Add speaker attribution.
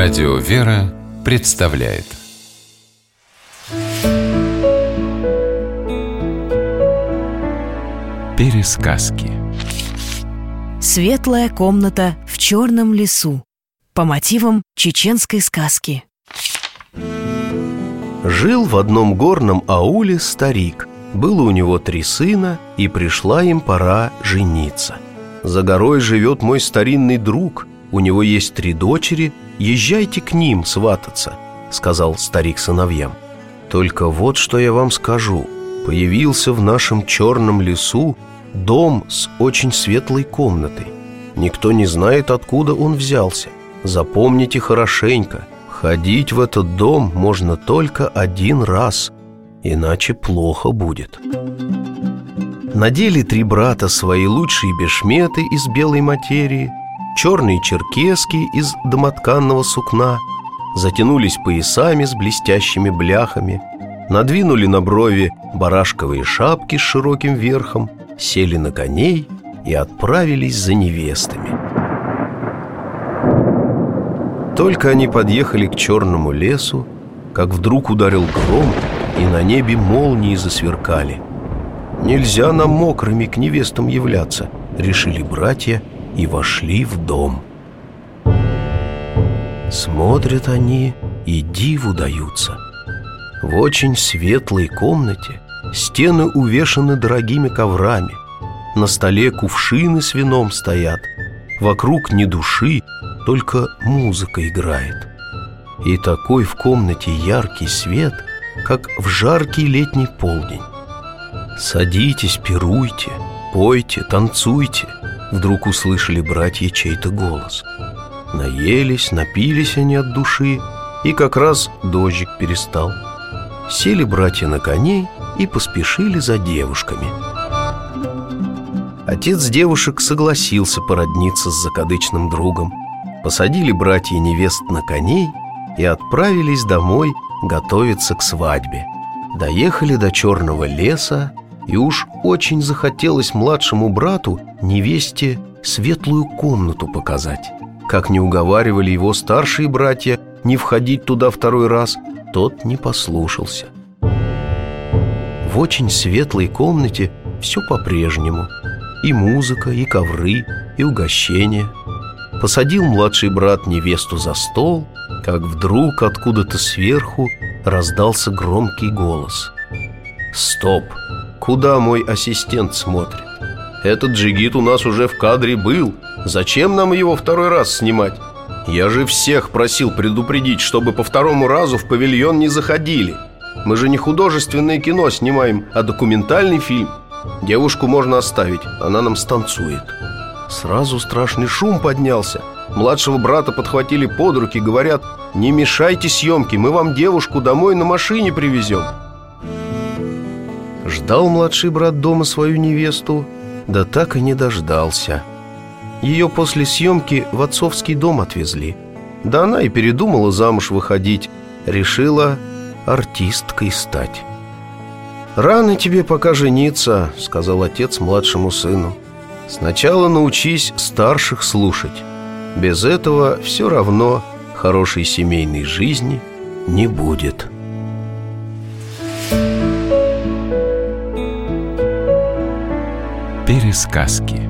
Speaker 1: Радио «Вера» представляет. Пересказки.
Speaker 2: Светлая комната в черном лесу. По мотивам чеченской сказки.
Speaker 3: Жил в одном горном ауле старик. Было у него три сына, и пришла им пора жениться. За горой живет мой старинный друг. У него есть три дочери Езжайте к ним свататься Сказал старик сыновьям. Только вот что я вам скажу. Появился в нашем черном лесу Дом с очень светлой комнатой. Никто не знает, откуда он взялся. Запомните хорошенько. Ходить в этот дом можно только один раз Иначе плохо будет Надели три брата свои лучшие бешметы из белой материи Черные черкески из домотканного сукна Затянулись поясами с блестящими бляхами Надвинули на брови барашковые шапки с широким верхом сели на коней и отправились за невестами. Только они подъехали к черному лесу, как вдруг ударил гром, и на небе молнии засверкали. «Нельзя нам мокрыми к невестам являться», — решили братья и вошли в дом. Смотрят они и диву даются. В очень светлой комнате — Стены увешаны дорогими коврами. На столе кувшины с вином стоят. Вокруг ни души, только музыка играет. И такой в комнате яркий свет, Как в жаркий летний полдень. Садитесь, пируйте, пойте, танцуйте Вдруг услышали братья чей-то голос Наелись, напились они от души И как раз дождик перестал Сели братья на коней и поспешили за девушками. Отец девушек согласился породниться с закадычным другом. Посадили братья невест на коней и отправились домой готовиться к свадьбе. Доехали до черного леса, и уж очень захотелось младшему брату невесте светлую комнату показать. Как не уговаривали его старшие братья не входить туда второй раз, тот не послушался. В очень светлой комнате все по-прежнему И музыка, и ковры, и угощения Посадил младший брат невесту за стол Как вдруг откуда-то сверху раздался громкий голос «Стоп! Куда мой ассистент смотрит? Этот джигит у нас уже в кадре был. Зачем нам его второй раз снимать? Я же всех просил предупредить, чтобы по второму разу в павильон не заходили. Мы же не художественное кино снимаем, а документальный фильм. Девушку можно оставить, она нам станцует. Сразу страшный шум поднялся. Младшего брата подхватили под руки, говорят Не мешайте съемке, мы вам девушку домой на машине привезем Ждал младший брат дома свою невесту Да так и не дождался. Ее после съемки в отцовский дом отвезли. Да она и передумала замуж выходить Решила артисткой стать. «Рано тебе пока жениться», — сказал отец младшему сыну. «Сначала научись старших слушать. Без этого все равно хорошей семейной жизни не будет»
Speaker 1: Пересказки